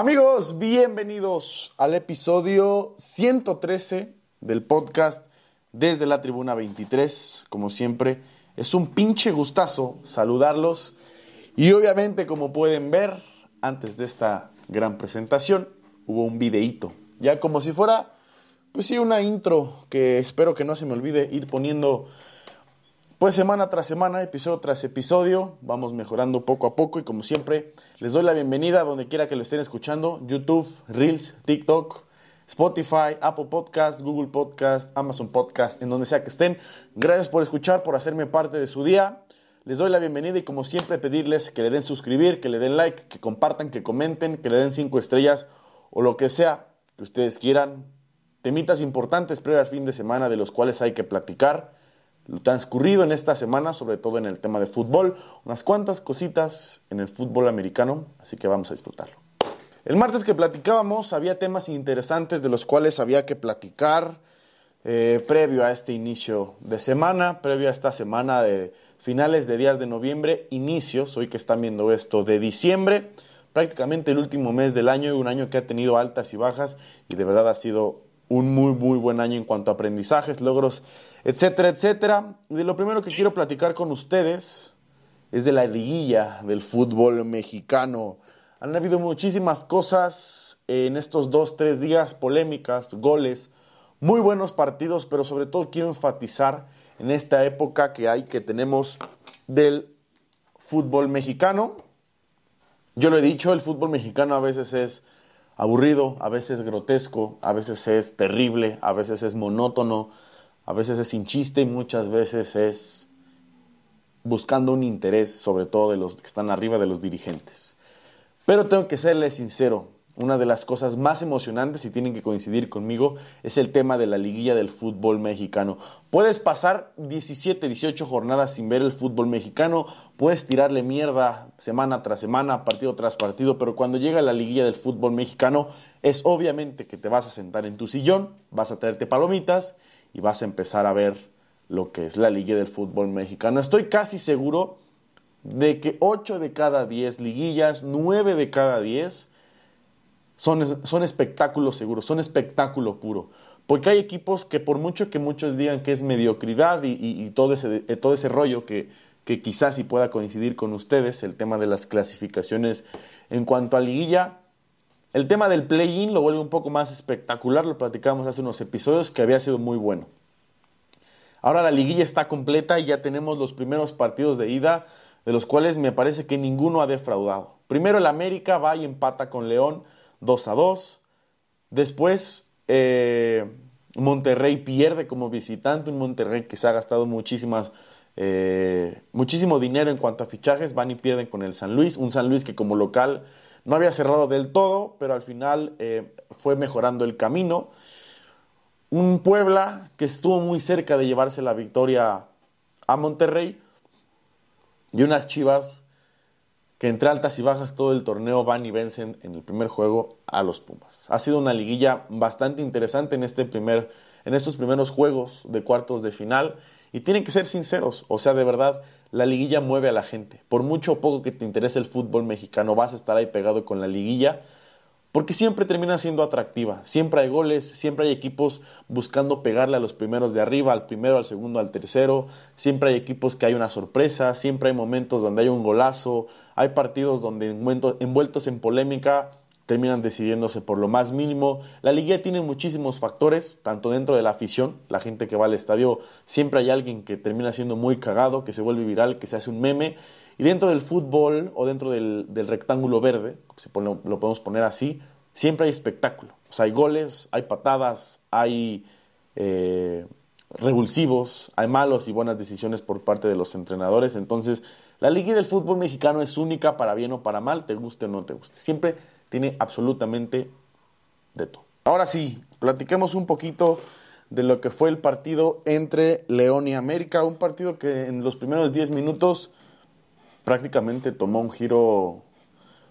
Amigos, bienvenidos al episodio 113 del podcast desde la Tribuna 23. Como siempre, es un pinche gustazo saludarlos y obviamente como pueden ver, antes de esta gran presentación hubo un videíto, ya como si fuera, pues sí, una intro que espero que no se me olvide ir poniendo pues semana tras semana, episodio tras episodio, vamos mejorando poco a poco y como siempre les doy la bienvenida donde quiera que lo estén escuchando, YouTube, Reels, TikTok, Spotify, Apple Podcast, Google Podcast, Amazon Podcast, en donde sea que estén. Gracias por escuchar, por hacerme parte de su día. Les doy la bienvenida y como siempre pedirles que le den suscribir, que le den like, que compartan, que comenten, que le den cinco estrellas o lo que sea que ustedes quieran. Temitas importantes previo al fin de semana de los cuales hay que platicar lo transcurrido en esta semana, sobre todo en el tema de fútbol, unas cuantas cositas en el fútbol americano, así que vamos a disfrutarlo. El martes que platicábamos había temas interesantes de los cuales había que platicar eh, previo a este inicio de semana, previo a esta semana de finales de días de noviembre, inicios, hoy que están viendo esto, de diciembre, prácticamente el último mes del año y un año que ha tenido altas y bajas y de verdad ha sido un muy, muy buen año en cuanto a aprendizajes, logros, etcétera, etcétera. De lo primero que quiero platicar con ustedes es de la liguilla del fútbol mexicano. Han habido muchísimas cosas en estos dos, tres días, polémicas, goles, muy buenos partidos, pero sobre todo quiero enfatizar en esta época que hay, que tenemos del fútbol mexicano. Yo lo he dicho, el fútbol mexicano a veces es aburrido, a veces grotesco, a veces es terrible, a veces es monótono, a veces es sin chiste y muchas veces es buscando un interés, sobre todo de los que están arriba de los dirigentes. Pero tengo que serles sincero, una de las cosas más emocionantes, y tienen que coincidir conmigo, es el tema de la liguilla del fútbol mexicano. Puedes pasar 17, 18 jornadas sin ver el fútbol mexicano, puedes tirarle mierda semana tras semana, partido tras partido, pero cuando llega la liguilla del fútbol mexicano, es obviamente que te vas a sentar en tu sillón, vas a traerte palomitas y vas a empezar a ver lo que es la liguilla del fútbol mexicano. Estoy casi seguro de que 8 de cada 10 liguillas, 9 de cada 10 son, son espectáculos seguros, son espectáculo puro. Porque hay equipos que por mucho que muchos digan que es mediocridad y, todo, ese, eh, todo ese rollo que, que quizás sí pueda coincidir con ustedes, el tema de las clasificaciones en cuanto a liguilla, el tema del play-in lo vuelve un poco más espectacular, lo platicamos hace unos episodios que había sido muy bueno. Ahora la liguilla está completa y ya tenemos los primeros partidos de ida, de los cuales me parece que ninguno ha defraudado. Primero el América va y empata con León, 2 a 2. Después, eh, Monterrey pierde como visitante, un Monterrey que se ha gastado muchísimas, eh, muchísimo dinero en cuanto a fichajes, van y pierden con el San Luis, un San Luis que como local no había cerrado del todo, pero al final eh, fue mejorando el camino. Un Puebla que estuvo muy cerca de llevarse la victoria a Monterrey y unas Chivas que entre altas y bajas todo el torneo van y vencen en el primer juego a los Pumas. Ha sido una liguilla bastante interesante en, este primer, en estos primeros juegos de cuartos de final y tienen que ser sinceros, o sea, de verdad, la liguilla mueve a la gente. Por mucho o poco que te interese el fútbol mexicano, vas a estar ahí pegado con la liguilla porque siempre termina siendo atractiva. Siempre hay goles, siempre hay equipos buscando pegarle a los primeros de arriba, al primero, al segundo, al tercero. Siempre hay equipos que hay una sorpresa, siempre hay momentos donde hay un golazo, hay partidos donde envueltos en polémica terminan decidiéndose por lo más mínimo. La liguilla tiene muchísimos factores, tanto dentro de la afición, la gente que va al estadio, siempre hay alguien que termina siendo muy cagado, que se vuelve viral, que se hace un meme, y dentro del fútbol o dentro del, rectángulo verde, si lo podemos poner así, siempre hay espectáculo. Hay goles, hay patadas, hay eh, revulsivos, hay malos y buenas decisiones por parte de los entrenadores. Entonces, la liga del fútbol mexicano es única para bien o para mal, te guste o no te guste. Siempre tiene absolutamente de todo. Ahora sí, platiquemos un poquito de lo que fue el partido entre León y América, un partido que en los primeros 10 minutos prácticamente tomó un giro,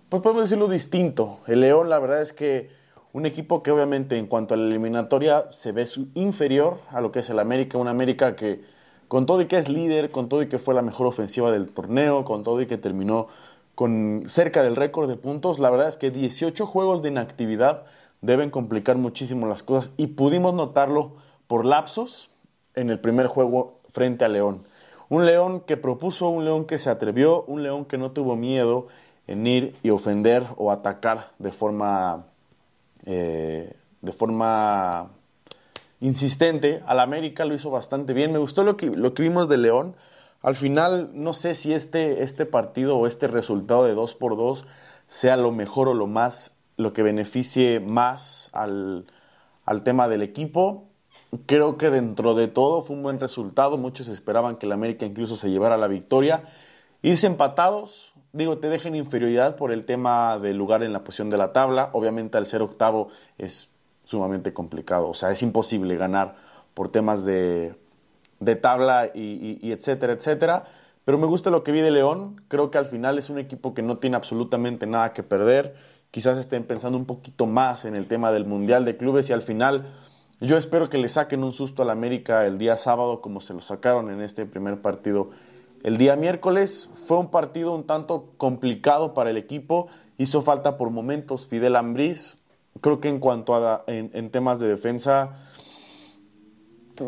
pues podemos decirlo distinto. El León, la verdad es que un equipo que obviamente en cuanto a la eliminatoria se ve inferior a lo que es el América, un América que con todo y que es líder, con todo y que fue la mejor ofensiva del torneo, con todo y que terminó con cerca del récord de puntos. La verdad es que 18 juegos de inactividad deben complicar muchísimo las cosas y pudimos notarlo por lapsos en el primer juego frente a León. Un León que propuso, un León que se atrevió, un León que no tuvo miedo en ir y ofender o atacar de forma, eh, de forma insistente. Al América lo hizo bastante bien. Me gustó lo que, lo que vimos de León. Al final, no sé si este, este partido o este resultado de 2 por 2 sea lo mejor o lo más, lo que beneficie más al, al tema del equipo. Creo que dentro de todo fue un buen resultado. Muchos esperaban que el América incluso se llevara la victoria. Irse empatados, digo, te dejen inferioridad por el tema del lugar en la posición de la tabla. Obviamente al ser octavo es sumamente complicado. O sea, es imposible ganar por temas de, de tabla y, etcétera, etcétera. Pero me gusta lo que vi de León. Creo que al final es un equipo que no tiene absolutamente nada que perder. Quizás estén pensando un poquito más en el tema del Mundial de Clubes y al final yo espero que le saquen un susto al América el día sábado como se lo sacaron en este primer partido. El día miércoles fue un partido un tanto complicado para el equipo. Hizo falta por momentos Fidel Ambriz. Creo que en cuanto a en temas de defensa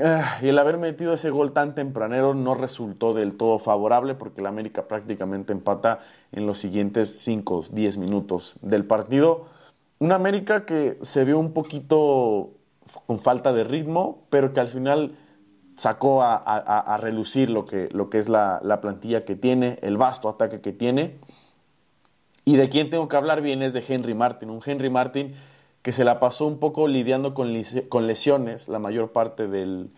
Ah, y el haber metido ese gol tan tempranero no resultó del todo favorable porque el América prácticamente empata en los siguientes 5, 10 minutos del partido. Un América que se vio un poquito con falta de ritmo, pero que al final sacó a, relucir lo que, lo que es la, la, plantilla que tiene, el vasto ataque que tiene. Y de quien tengo que hablar bien es de Henry Martin, un Henry Martin que se la pasó un poco lidiando con, lesiones la mayor parte del,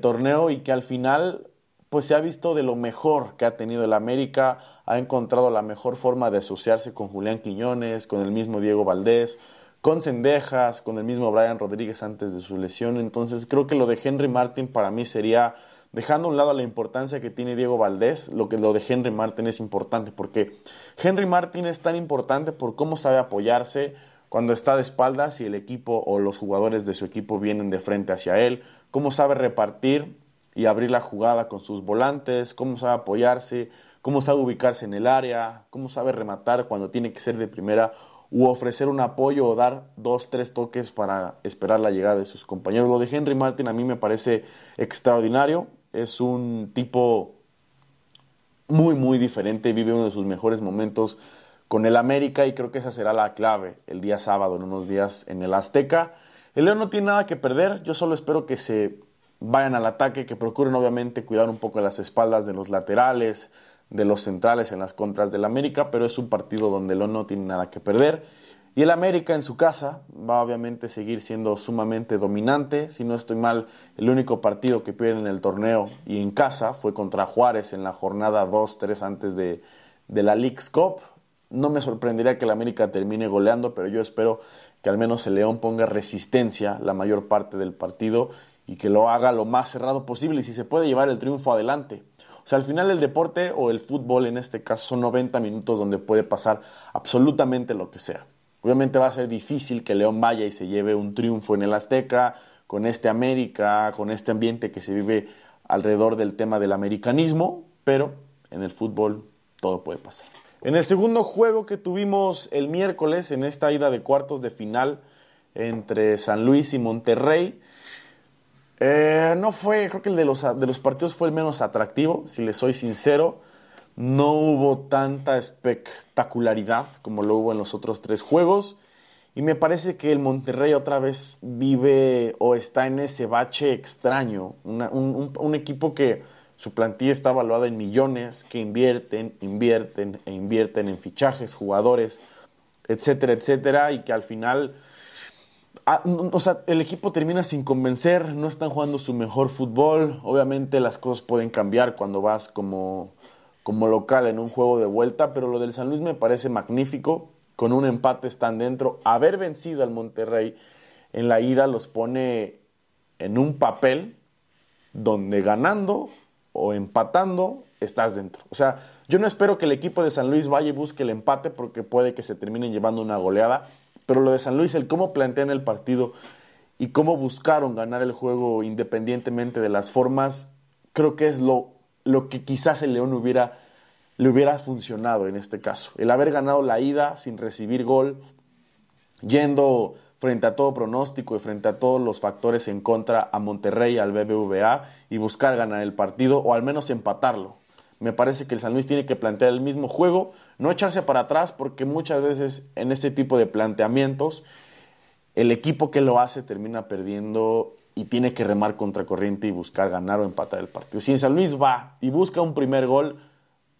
torneo y que al final pues se ha visto de lo mejor que ha tenido el América, ha encontrado la mejor forma de asociarse con Julián Quiñones, con el mismo Diego Valdés, con Cendejas, con el mismo Brian Rodríguez antes de su lesión. Entonces creo que lo de Henry Martin para mí sería, dejando a un lado la importancia que tiene Diego Valdés, lo que lo de Henry Martin es importante, porque Henry Martin es tan importante por cómo sabe apoyarse, cuando está de espaldas y el equipo o los jugadores de su equipo vienen de frente hacia él, cómo sabe repartir y abrir la jugada con sus volantes, cómo sabe apoyarse, cómo sabe ubicarse en el área, cómo sabe rematar cuando tiene que ser de primera u ofrecer un apoyo o dar dos, tres toques para esperar la llegada de sus compañeros. Lo de Henry Martin a mí me parece extraordinario, es un tipo muy, muy diferente, vive uno de sus mejores momentos con el América y creo que esa será la clave el día sábado, en unos días en el Azteca. El León no tiene nada que perder, yo solo espero que se vayan al ataque, que procuren obviamente cuidar un poco las espaldas de los laterales, de los centrales en las contras del América, pero es un partido donde el no tiene nada que perder. Y el América en su casa va obviamente a seguir siendo sumamente dominante. Si no estoy mal, el único partido que pierden en el torneo y en casa fue contra Juárez en la jornada 2-3 antes de, de la League's Cup. No me sorprendería que el América termine goleando, pero yo espero que al menos el León ponga resistencia la mayor parte del partido y que lo haga lo más cerrado posible y si se puede llevar el triunfo adelante. Sea, al final el deporte o el fútbol en este caso son 90 minutos donde puede pasar absolutamente lo que sea. Obviamente va a ser difícil que León vaya y se lleve un triunfo en el Azteca, con este América, con este ambiente que se vive alrededor del tema del americanismo, pero en el fútbol todo puede pasar. En el segundo juego que tuvimos el miércoles, en esta ida de cuartos de final entre San Luis y Monterrey, eh, no fue, creo que el de los, de los partidos fue el menos atractivo, si les soy sincero. No hubo tanta espectacularidad como lo hubo en los otros tres juegos. Y me parece que el Monterrey otra vez vive o está en ese bache extraño. un equipo que su plantilla está evaluada en millones que invierten, invierten e invierten en fichajes, jugadores, etcétera, etcétera, y que al final, ah, o sea, el equipo termina sin convencer, no están jugando su mejor fútbol. Obviamente las cosas pueden cambiar cuando vas como, como local en un juego de vuelta, pero lo del San Luis me parece magnífico. Con un empate están dentro. Haber vencido al Monterrey en la ida los pone en un papel donde ganando o empatando, estás dentro. O sea, yo no espero que el equipo de San Luis vaya y busque el empate porque puede que se terminen llevando una goleada, pero lo de San Luis, el cómo plantean el partido y cómo buscaron ganar el juego independientemente de las formas, creo que es lo, lo que quizás el León hubiera le hubiera funcionado en este caso. El haber ganado la ida sin recibir gol, yendo frente a todo pronóstico y frente a todos los factores en contra a Monterrey, al BBVA y buscar ganar el partido o al menos empatarlo. Me parece que el San Luis tiene que plantear el mismo juego, no echarse para atrás porque muchas veces en este tipo de planteamientos el equipo que lo hace termina perdiendo y tiene que remar contra corriente y buscar ganar o empatar el partido. Si el San Luis va y busca un primer gol,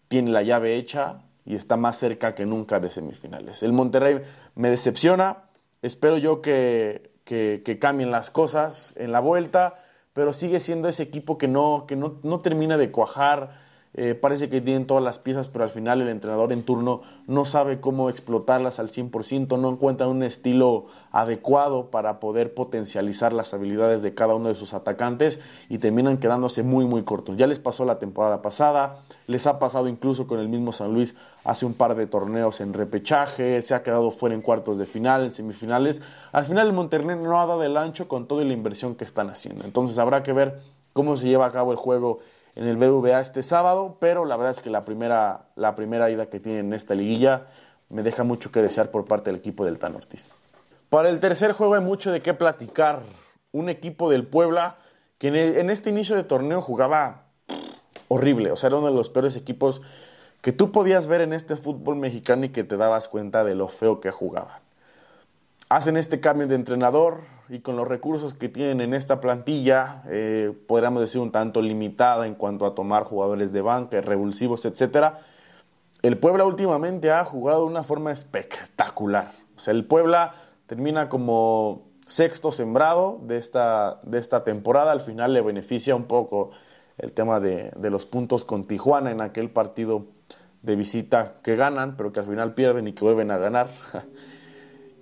tiene la llave hecha y está más cerca que nunca de semifinales. El Monterrey me decepciona, espero yo que, que, cambien las cosas en la vuelta, pero sigue siendo ese equipo que no, que no, no termina de cuajar eh, parece que tienen todas las piezas, pero al final el entrenador en turno no sabe cómo explotarlas al 100%, no encuentra un estilo adecuado para poder potencializar las habilidades de cada uno de sus atacantes y terminan quedándose muy, muy cortos. Ya les pasó la temporada pasada, les ha pasado incluso con el mismo San Luis hace un par de torneos en repechaje, se ha quedado fuera en cuartos de final, en semifinales. Al final el Monterrey no ha dado el ancho con toda la inversión que están haciendo. Entonces habrá que ver cómo se lleva a cabo el juego en el BVA este sábado, pero la verdad es que la primera, la primera ida que tienen en esta liguilla me deja mucho que desear por parte del equipo del Tan Ortiz. Para el tercer juego hay mucho de qué platicar. Un equipo del Puebla que en, este inicio de torneo jugaba horrible, o sea, era uno de los peores equipos que tú podías ver en este fútbol mexicano y que te dabas cuenta de lo feo que jugaban. Hacen este cambio de entrenador, y con los recursos que tienen en esta plantilla, eh, podríamos decir un tanto limitada en cuanto a tomar jugadores de banca, revulsivos, etc. El Puebla últimamente ha jugado de una forma espectacular. O sea, el Puebla termina como sexto sembrado de esta, de esta temporada. Al final le beneficia un poco el tema de, de los puntos con Tijuana en aquel partido de visita que ganan, pero que al final pierden y que vuelven a ganar.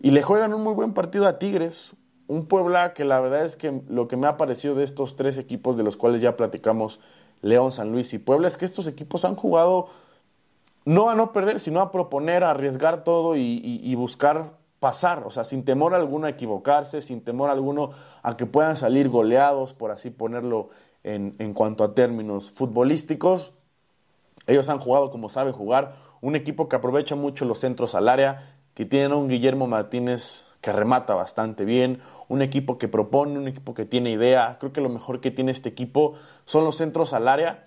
y le juegan un muy buen partido a Tigres, un Puebla que la verdad es que lo que me ha parecido de estos tres equipos de los cuales ya platicamos, León, San Luis y Puebla, es que estos equipos han jugado no a no perder, sino a proponer, a arriesgar todo y, buscar pasar, o sea, sin temor alguno a equivocarse, sin temor alguno a que puedan salir goleados, por así ponerlo en, en cuanto a términos futbolísticos. Ellos han jugado como saben jugar, un equipo que aprovecha mucho los centros al área, que tienen a un Guillermo Martínez que remata bastante bien, un equipo que propone, un equipo que tiene idea. Creo que lo mejor que tiene este equipo son los centros al área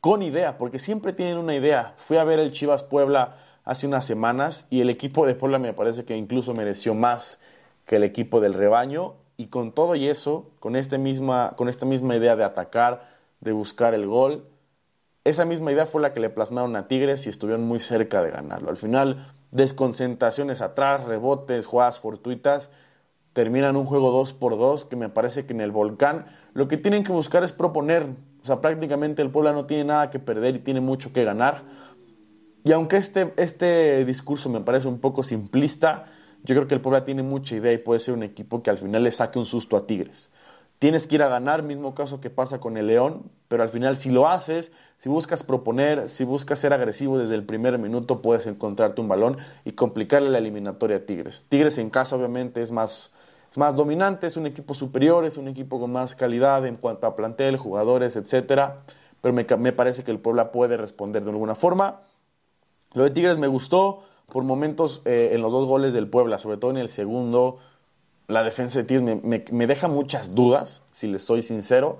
con idea, porque siempre tienen una idea. Fui a ver el Chivas Puebla hace unas semanas y el equipo de Puebla me parece que incluso mereció más que el equipo del rebaño y con todo y eso, con, este misma, con esta misma idea de atacar, de buscar el gol, esa misma idea fue la que le plasmaron a Tigres y estuvieron muy cerca de ganarlo. Al final, desconcentraciones atrás, rebotes, jugadas fortuitas, terminan un juego 2 por 2 que me parece que en el volcán lo que tienen que buscar es proponer. O sea, prácticamente el Puebla no tiene nada que perder y tiene mucho que ganar. Y aunque este, este discurso me parece un poco simplista, yo creo que el Puebla tiene mucha idea y puede ser un equipo que al final le saque un susto a Tigres. Tienes que ir a ganar, mismo caso que pasa con el León, pero al final si lo haces, si buscas proponer, si buscas ser agresivo desde el primer minuto, puedes encontrarte un balón y complicarle la eliminatoria a Tigres. Tigres en casa obviamente es más, es más dominante, es un equipo superior, es un equipo con más calidad en cuanto a plantel, jugadores, etc. Pero me, me parece que el Puebla puede responder de alguna forma. Lo de Tigres me gustó por momentos eh, en los dos goles del Puebla, sobre todo en el segundo la defensa de Tigres me, deja muchas dudas, si les soy sincero.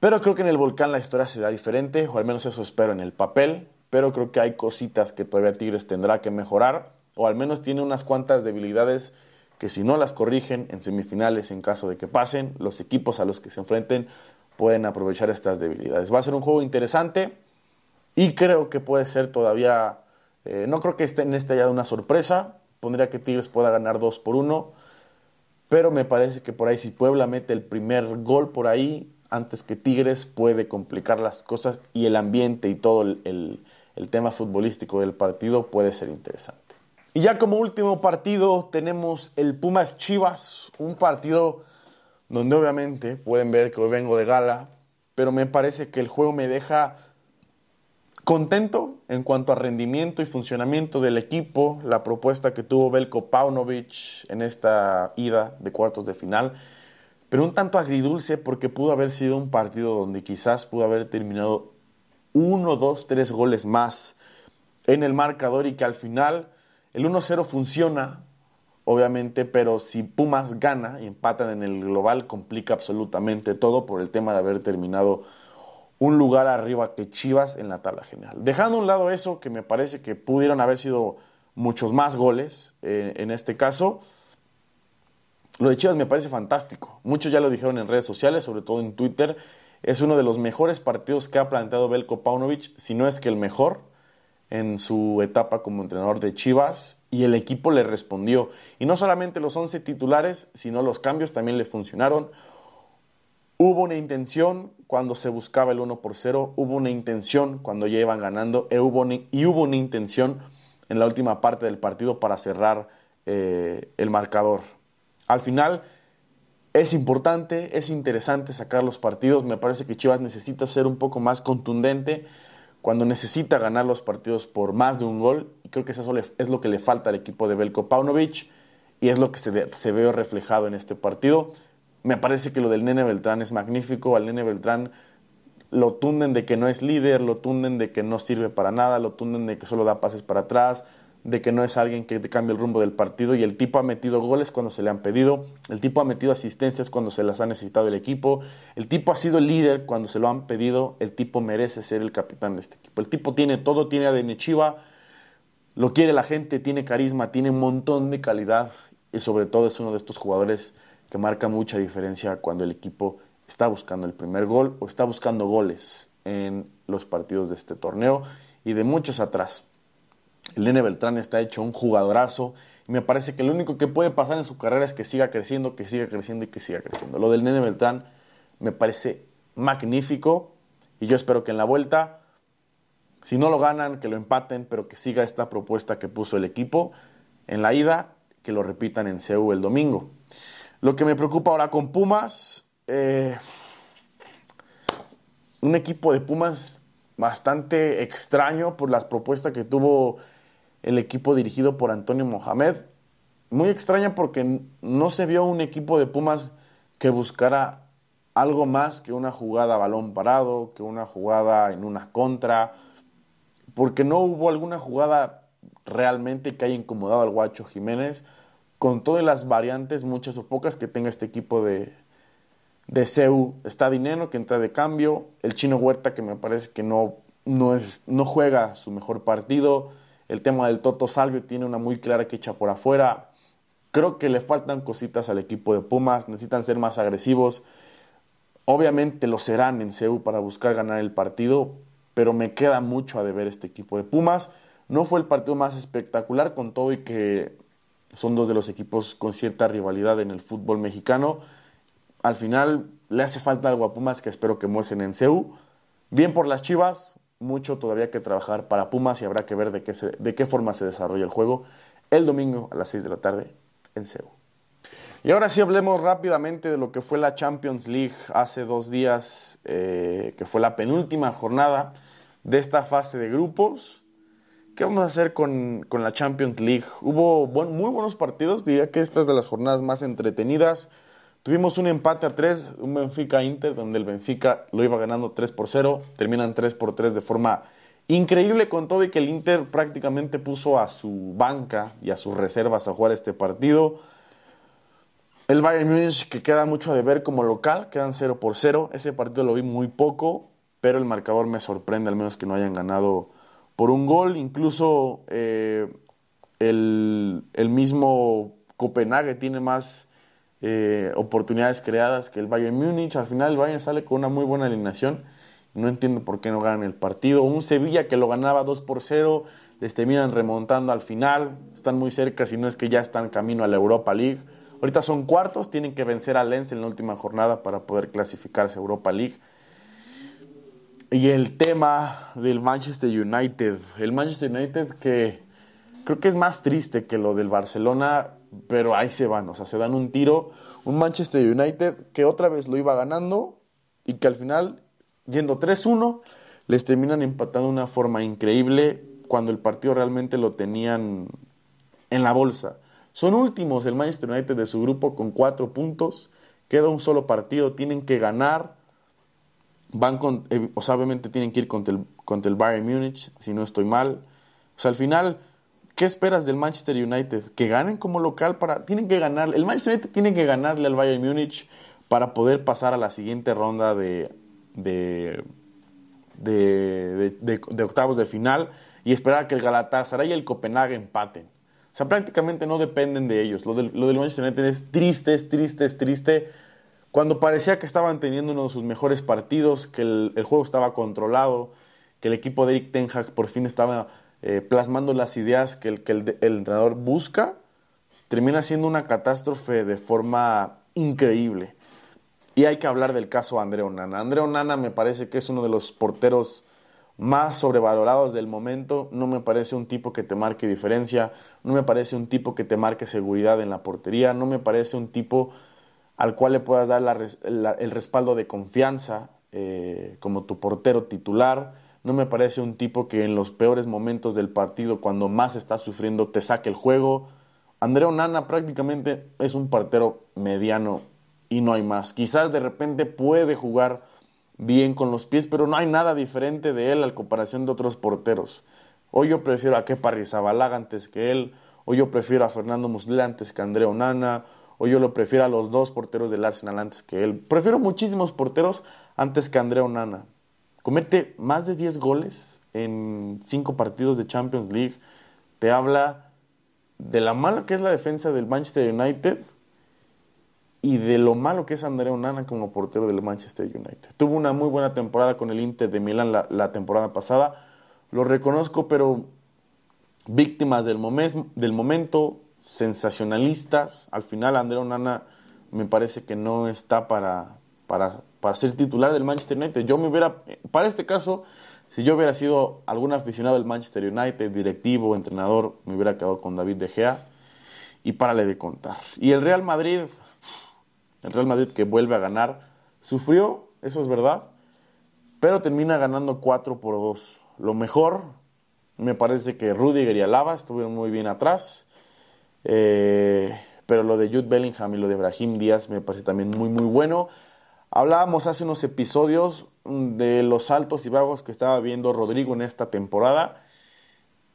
Pero creo que en el volcán la historia se da diferente, o al menos eso espero en el papel. Pero creo que hay cositas que todavía Tigres tendrá que mejorar, o al menos tiene unas cuantas debilidades que si no las corrigen en semifinales, en caso de que pasen, los equipos a los que se enfrenten pueden aprovechar estas debilidades. Va a ser un juego interesante y creo que puede ser todavía, eh, no creo que esté en este haya una sorpresa, pondría que Tigres pueda ganar 2 por 1 pero me parece que por ahí si Puebla mete el primer gol por ahí, antes que Tigres, puede complicar las cosas y el ambiente y todo el, tema futbolístico del partido puede ser interesante. Y ya como último partido tenemos el Pumas Chivas, un partido donde obviamente pueden ver que hoy vengo de gala, pero me parece que el juego me deja Contento en cuanto a rendimiento y funcionamiento del equipo, la propuesta que tuvo Belko Paunovic en esta ida de cuartos de final, pero un tanto agridulce porque pudo haber sido un partido donde quizás pudo haber terminado uno, dos, tres goles más en el marcador y que al final el 1-0 funciona, obviamente, pero si Pumas gana y empatan en el global, complica absolutamente todo por el tema de haber terminado un lugar arriba que Chivas en la tabla general. Dejando a un lado eso, que me parece que pudieron haber sido muchos más goles eh, en este caso, lo de Chivas me parece fantástico. Muchos ya lo dijeron en redes sociales, sobre todo en Twitter. Es uno de los mejores partidos que ha planteado Belko Paunovic, si no es que el mejor, en su etapa como entrenador de Chivas. Y el equipo le respondió. Y no solamente los 11 titulares, sino los cambios también le funcionaron. Hubo una intención cuando se buscaba el 1 por 0, hubo una intención cuando ya iban ganando y hubo una, y hubo una intención en la última parte del partido para cerrar eh, el marcador. Al final es importante, es interesante sacar los partidos. Me parece que Chivas necesita ser un poco más contundente cuando necesita ganar los partidos por más de un gol. Y creo que eso es lo que le falta al equipo de Belko Paunovic y es lo que se, se ve reflejado en este partido. Me parece que lo del Nene Beltrán es magnífico. Al Nene Beltrán lo tunden de que no es líder, lo tunden de que no sirve para nada, lo tunden de que solo da pases para atrás, de que no es alguien que cambie el rumbo del partido y el tipo ha metido goles cuando se le han pedido, el tipo ha metido asistencias cuando se las ha necesitado el equipo, el tipo ha sido líder cuando se lo han pedido, el tipo merece ser el capitán de este equipo. El tipo tiene todo, tiene ADN Chiva, lo quiere la gente, tiene carisma, tiene un montón de calidad y sobre todo es uno de estos jugadores que marca mucha diferencia cuando el equipo está buscando el primer gol o está buscando goles en los partidos de este torneo y de muchos atrás. El Nene Beltrán está hecho un jugadorazo y me parece que lo único que puede pasar en su carrera es que siga creciendo, que siga creciendo y que siga creciendo. Lo del Nene Beltrán me parece magnífico y yo espero que en la vuelta, si no lo ganan, que lo empaten, pero que siga esta propuesta que puso el equipo. En la ida, que lo repitan en CEU el domingo. Lo que me preocupa ahora con Pumas, eh, un equipo de Pumas bastante extraño por las propuestas que tuvo el equipo dirigido por Antonio Mohamed. Muy extraña porque no se vio un equipo de Pumas que buscara algo más que una jugada balón parado, que una jugada en una contra, porque no hubo alguna jugada realmente que haya incomodado al Guacho Jiménez, con todas las variantes, muchas o pocas, que tenga este equipo de, de CEU. Está Dinero, que entra de cambio, el Chino Huerta, que me parece que no, no, es, no juega su mejor partido, el tema del Toto Salvio tiene una muy clara que echa por afuera. Creo que le faltan cositas al equipo de Pumas, necesitan ser más agresivos. Obviamente lo serán en CEU para buscar ganar el partido, pero me queda mucho a deber este equipo de Pumas. No fue el partido más espectacular con todo y que son dos de los equipos con cierta rivalidad en el fútbol mexicano. Al final le hace falta algo a Pumas que espero que muestren en CEU. Bien por las Chivas, mucho todavía que trabajar para Pumas y habrá que ver de qué, de qué forma se desarrolla el juego el domingo a las 6 de la tarde en Seúl. Y ahora sí hablemos rápidamente de lo que fue la Champions League hace dos días, eh, que fue la penúltima jornada de esta fase de grupos. ¿Qué vamos a hacer con, con la Champions League? Hubo muy buenos partidos, diría que esta es de las jornadas más entretenidas. Tuvimos un empate a 3, un Benfica-Inter, donde el Benfica lo iba ganando 3 por 0, terminan 3 por 3 de forma increíble con todo y que el Inter prácticamente puso a su banca y a sus reservas a jugar este partido. El Bayern Munich que queda mucho de ver como local, quedan 0 por 0, ese partido lo vi muy poco, pero el marcador me sorprende al menos que no hayan ganado por un gol, incluso eh, el, el mismo Copenhague tiene más eh, oportunidades creadas que el Bayern Múnich. Al final el Bayern sale con una muy buena alineación. No entiendo por qué no ganan el partido. Un Sevilla que lo ganaba 2 por 0, les terminan remontando al final. Están muy cerca, si no es que ya están camino a la Europa League. Ahorita son cuartos, tienen que vencer a Lens en la última jornada para poder clasificarse a Europa League. Y el tema del Manchester United. El Manchester United que creo que es más triste que lo del Barcelona pero ahí se van, o sea, se dan un tiro. Un Manchester United que otra vez lo iba ganando y que al final, yendo 3-1, les terminan empatando de una forma increíble cuando el partido realmente lo tenían en la bolsa. Son últimos el Manchester United de su grupo con cuatro puntos. Queda un solo partido, tienen que ganar. van con, eh, o sea, tienen que ir contra el, contra el Bayern Múnich, si no estoy mal. O sea, al final, ¿qué esperas del Manchester United? Que ganen como local para, tienen que ganar, el Manchester United tiene que ganarle al Bayern Múnich para poder pasar a la siguiente ronda de, de, de, de octavos de final y esperar a que el Galatasaray y el Copenhague empaten. O sea, prácticamente no dependen de ellos. Lo del, Manchester United es triste, es triste, es triste. Cuando parecía que estaban teniendo uno de sus mejores partidos, que el, el juego estaba controlado, que el equipo de Eric Ten Hag por fin estaba eh, plasmando las ideas que, el, que el, entrenador busca, termina siendo una catástrofe de forma increíble. Y hay que hablar del caso André Onana. André Onana me parece que es uno de los porteros más sobrevalorados del momento. No me parece un tipo que te marque diferencia, no me parece un tipo que te marque seguridad en la portería, no me parece un tipo al cual le puedas dar el respaldo de confianza eh, como tu portero titular. No me parece un tipo que en los peores momentos del partido, cuando más estás sufriendo, te saque el juego. Andrea Onana prácticamente es un portero mediano y no hay más. Quizás de repente puede jugar bien con los pies, pero no hay nada diferente de él al comparación de otros porteros. Hoy yo prefiero a Kepa Rizabalaga antes que él, hoy yo prefiero a Fernando Muslera antes que a Andrea Onana, hoy yo lo prefiero a los dos porteros del Arsenal antes que él. Prefiero muchísimos porteros antes que a Andrea Onana. Comete más de 10 goles en 5 partidos de Champions League. Te habla de la mala que es la defensa del Manchester United y de lo malo que es Andrea Onana como portero del Manchester United. Tuvo una muy buena temporada con el Inter de Milán la, temporada pasada, lo reconozco, pero víctimas del, del momento, sensacionalistas. Al final Andrea Onana me parece que no está para, para, para ser titular del Manchester United. Yo me hubiera, para este caso, si yo hubiera sido algún aficionado del Manchester United, directivo, entrenador, me hubiera quedado con David De Gea y párale de contar. Y el Real Madrid, el Real Madrid que vuelve a ganar, sufrió, eso es verdad, pero termina ganando 4 por 2. Lo mejor, me parece que Rudiger y Alaba estuvieron muy bien atrás, eh, pero lo de Jude Bellingham y lo de Brahim Díaz me parece también muy, muy bueno. Hablábamos hace unos episodios de los altos y bajos que estaba viendo Rodrigo en esta temporada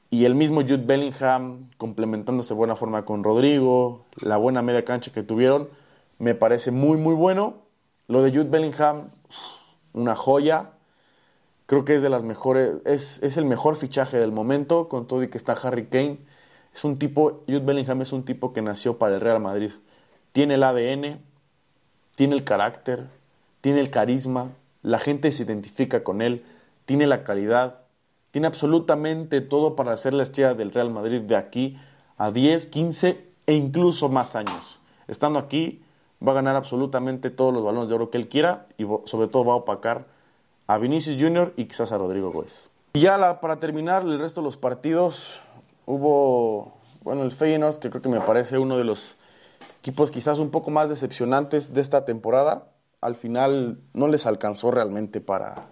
y el mismo Jude Bellingham complementándose de buena forma con Rodrigo, la buena media cancha que tuvieron me parece muy, muy bueno. Lo de Jude Bellingham, una joya. Creo que es de las mejores, es, es el mejor fichaje del momento, con todo y que está Harry Kane. Es un tipo, Jude Bellingham es un tipo que nació para el Real Madrid. Tiene el ADN, tiene el carácter, tiene el carisma, la gente se identifica con él, tiene la calidad, tiene absolutamente todo para ser la estrella del Real Madrid de aquí a 10, 15 e incluso más años. Estando aquí, va a ganar absolutamente todos los balones de oro que él quiera y sobre todo va a opacar a Vinicius Junior y quizás a Rodrigo Gómez. Y ya para terminar el resto de los partidos, hubo, bueno, el Feyenoord, que creo que me parece uno de los equipos quizás un poco más decepcionantes de esta temporada. Al final no les alcanzó realmente para,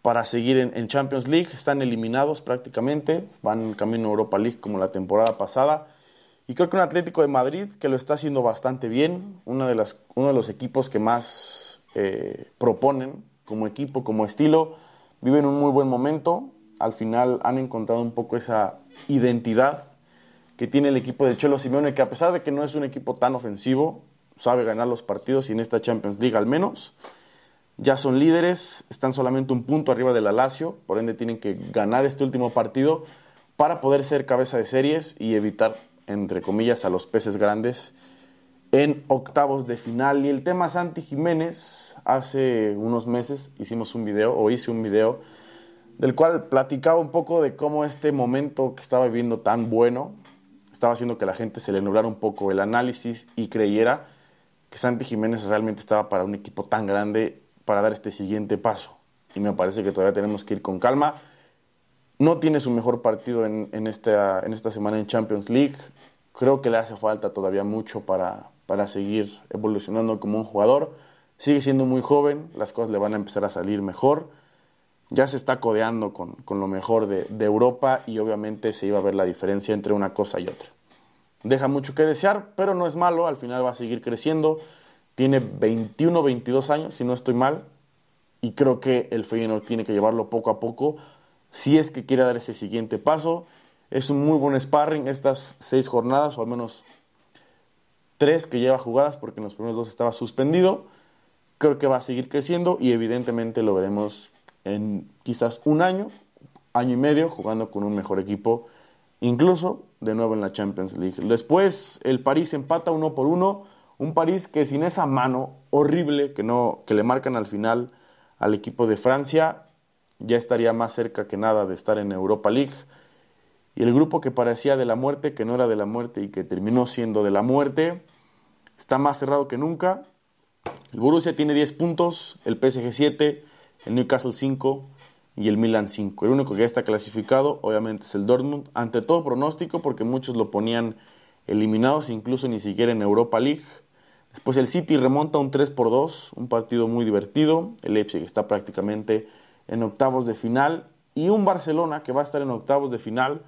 para seguir en, Champions League. Están eliminados prácticamente, van camino a Europa League como la temporada pasada. Y creo que un Atlético de Madrid que lo está haciendo bastante bien, uno de, las, uno de los equipos que más eh, proponen como equipo, como estilo, viven un muy buen momento. Al final han encontrado un poco esa identidad que tiene el equipo de Chelo Simeone, que a pesar de que no es un equipo tan ofensivo, sabe ganar los partidos y en esta Champions League al menos. Ya son líderes, están solamente un punto arriba del Lazio, por ende tienen que ganar este último partido para poder ser cabeza de series y evitar entre comillas, a los peces grandes en octavos de final. Y el tema Santi Jiménez, hace unos meses hicimos un video, o hice un video, del cual platicaba un poco de cómo este momento que estaba viviendo tan bueno estaba haciendo que la gente se le nublara un poco el análisis y creyera que Santi Jiménez realmente estaba para un equipo tan grande para dar este siguiente paso. Y me parece que todavía tenemos que ir con calma. No tiene su mejor partido en, esta, semana en Champions League. Creo que le hace falta todavía mucho para, seguir evolucionando como un jugador. Sigue siendo muy joven, las cosas le van a empezar a salir mejor. Ya se está codeando con, lo mejor de, Europa y obviamente se iba a ver la diferencia entre una cosa y otra. Deja mucho que desear, pero no es malo, al final va a seguir creciendo. Tiene 21, 22 años, si no estoy mal. y creo que el Feyenoord tiene que llevarlo poco a poco si es que quiere dar ese siguiente paso. Es un muy buen sparring estas seis jornadas, o al menos tres que lleva jugadas, porque en los primeros dos estaba suspendido. Creo que va a seguir creciendo y evidentemente lo veremos en quizás un año, año y medio, jugando con un mejor equipo, incluso de nuevo en la Champions League. Después el París empata uno por uno, un París que sin esa mano horrible que, no, que le marcan al final al equipo de Francia, ya estaría más cerca que nada de estar en Europa League. Y el grupo que parecía de la muerte, que no era de la muerte y que terminó siendo de la muerte, está más cerrado que nunca. El Borussia tiene 10 puntos, el PSG 7, el Newcastle 5 y el Milan 5. El único que ya está clasificado, obviamente, es el Dortmund, ante todo pronóstico, porque muchos lo ponían eliminados, incluso ni siquiera en Europa League. Después el City remonta un 3 por 2, un partido muy divertido. El Leipzig está prácticamente en octavos de final. Y un Barcelona que va a estar en octavos de final,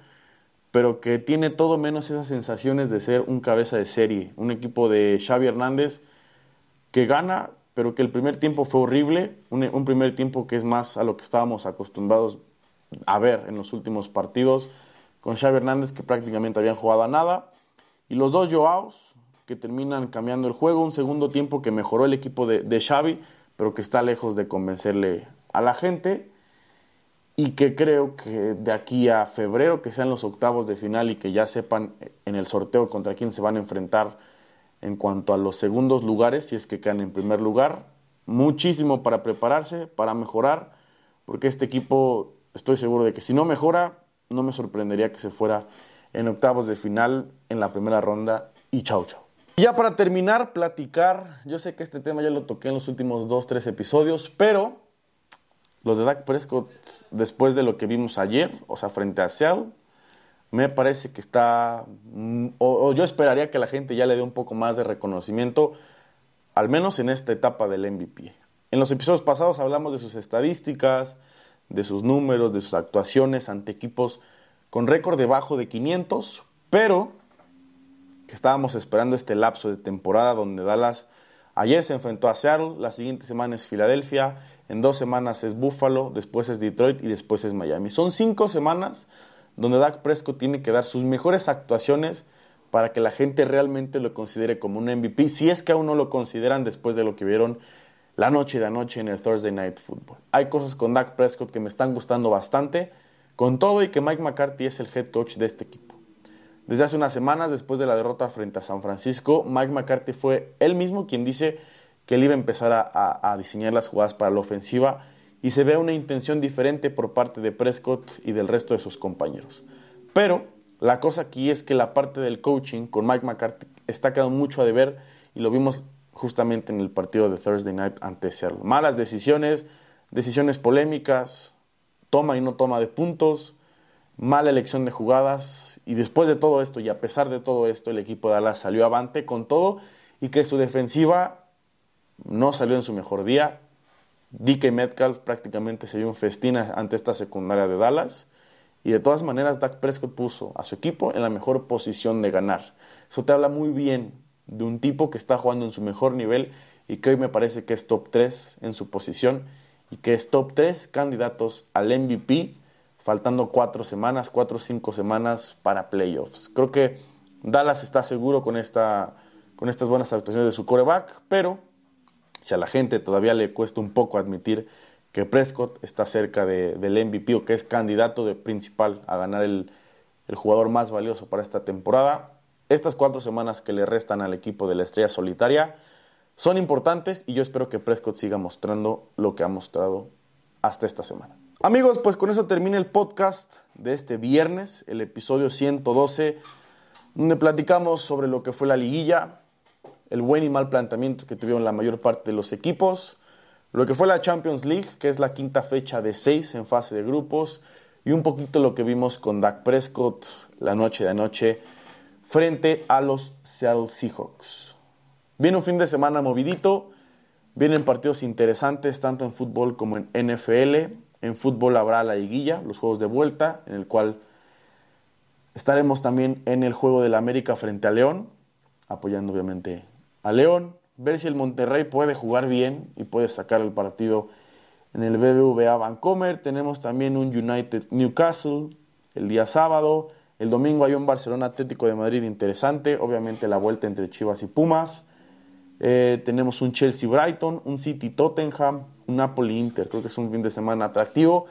pero que tiene todo menos esas sensaciones de ser un cabeza de serie. Un equipo de Xavi Hernández que gana, pero que el primer tiempo fue horrible. Un, primer tiempo que es más a lo que estábamos acostumbrados a ver en los últimos partidos. Con Xavi Hernández que prácticamente habían jugado a nada. Y los dos Joaos, que terminan cambiando el juego, un segundo tiempo que mejoró el equipo de, de Xavi, pero que está lejos de convencerle a la gente y que creo que de aquí a febrero, que sean los octavos de final y que ya sepan en el sorteo contra quién se van a enfrentar en cuanto a los segundos lugares, si es que quedan en primer lugar, muchísimo para prepararse, para mejorar, porque este equipo estoy seguro de que si no mejora, no me sorprendería que se fuera en octavos de final en la primera ronda y chau chau. Ya para terminar, platicar, yo sé que este tema ya lo toqué en los últimos dos, tres episodios, pero lo de Dak Prescott, después de lo que vimos ayer, o sea, frente a Seattle, me parece que está, mm, o, yo esperaría que la gente ya le dé un poco más de reconocimiento, al menos en esta etapa del MVP. En los episodios pasados hablamos de sus estadísticas, de sus números, de sus actuaciones ante equipos con récord debajo de 500, pero que estábamos esperando este lapso de temporada donde Dallas ayer se enfrentó a Seattle, la siguiente semana es Filadelfia, en dos semanas es Buffalo, después es Detroit y después es Miami. Son cinco semanas donde Dak Prescott tiene que dar sus mejores actuaciones para que la gente realmente lo considere como un MVP, si es que aún no lo consideran después de lo que vieron la noche de anoche en el Thursday Night Football. Hay cosas con Dak Prescott que me están gustando bastante, con todo y que Mike McCarthy es el head coach de este equipo. Desde hace unas semanas, después de la derrota frente a San Francisco, Mike McCarthy fue él mismo quien dice que él iba a empezar a, diseñar las jugadas para la ofensiva y se ve una intención diferente por parte de Prescott y del resto de sus compañeros. Pero la cosa aquí es que la parte del coaching con Mike McCarthy está quedando mucho a deber y lo vimos justamente en el partido de Thursday Night ante Seattle. Malas decisiones, decisiones polémicas, toma y no toma de puntos, mala elección de jugadas y después de todo esto y a pesar de todo esto el equipo de Dallas salió avante con todo y que su defensiva no salió en su mejor día. DK Metcalf prácticamente se dio un festín ante esta secundaria de Dallas y de todas maneras Dak Prescott puso a su equipo en la mejor posición de ganar. Eso te habla muy bien de un tipo que está jugando en su mejor nivel y que hoy me parece que es top 3 en su posición y que es top 3 candidatos al MVP faltando cuatro semanas, cuatro o cinco semanas para playoffs. Creo que Dallas está seguro con, esta, con estas buenas actuaciones de su coreback, pero si a la gente todavía le cuesta un poco admitir que Prescott está cerca del MVP o que es candidato de principal a ganar el, el jugador más valioso para esta temporada, estas cuatro semanas que le restan al equipo de la estrella solitaria son importantes y yo espero que Prescott siga mostrando lo que ha mostrado hasta esta semana. Amigos, pues con eso termina el podcast de este viernes, el episodio 112, donde platicamos sobre lo que fue la liguilla, el buen y mal planteamiento que tuvieron la mayor parte de los equipos, lo que fue la Champions League, que es la quinta fecha de seis en fase de grupos, y un poquito lo que vimos con Dak Prescott la noche de anoche frente a los Seattle Seahawks. Viene un fin de semana movidito, vienen partidos interesantes tanto en fútbol como en NFL. En fútbol habrá la liguilla, los juegos de vuelta, en el cual estaremos también en el juego del América frente a León, apoyando obviamente a León, ver si el Monterrey puede jugar bien y puede sacar el partido en el BBVA Vancomer. Tenemos también un United Newcastle el día sábado. El domingo hay un Barcelona Atlético de Madrid interesante. Obviamente la vuelta entre Chivas y Pumas. Eh, tenemos un Chelsea Brighton, un City Tottenham, un Napoli Inter. Creo que es un fin de semana atractivo.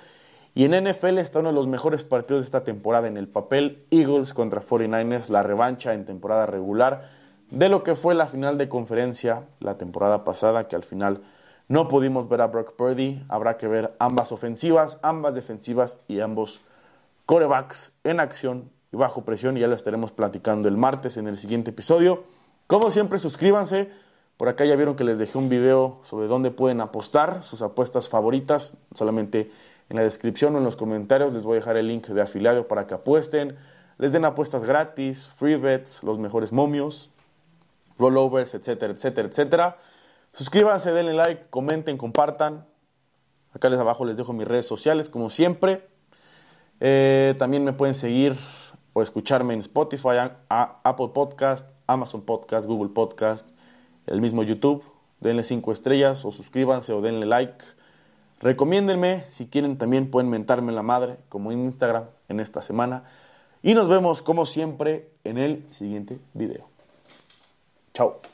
Y en NFL está uno de los mejores partidos de esta temporada en el papel. Eagles contra 49ers, la revancha en temporada regular de lo que fue la final de conferencia la temporada pasada, que al final no pudimos ver a Brock Purdy. Habrá que ver ambas ofensivas, ambas defensivas y ambos corebacks en acción y bajo presión. Y ya lo estaremos platicando el martes en el siguiente episodio. Como siempre, suscríbanse. Por acá ya vieron que les dejé un video sobre dónde pueden apostar sus apuestas favoritas. Solamente en la descripción o en los comentarios les voy a dejar el link de afiliado para que apuesten. Les den apuestas gratis, free bets, los mejores momios, rollovers, etcétera, etcétera, etcétera. Suscríbanse, denle like, comenten, compartan. Acá les abajo les dejo mis redes sociales, como siempre. Eh, también me pueden seguir o escucharme en Spotify, Apple Podcast, Amazon Podcast, Google Podcast, el mismo YouTube. Denle 5 estrellas o suscríbanse o denle like. Recomiéndenme, si quieren también pueden mentarme la madre, como en Instagram en esta semana. Y nos vemos como siempre en el siguiente video. Chao.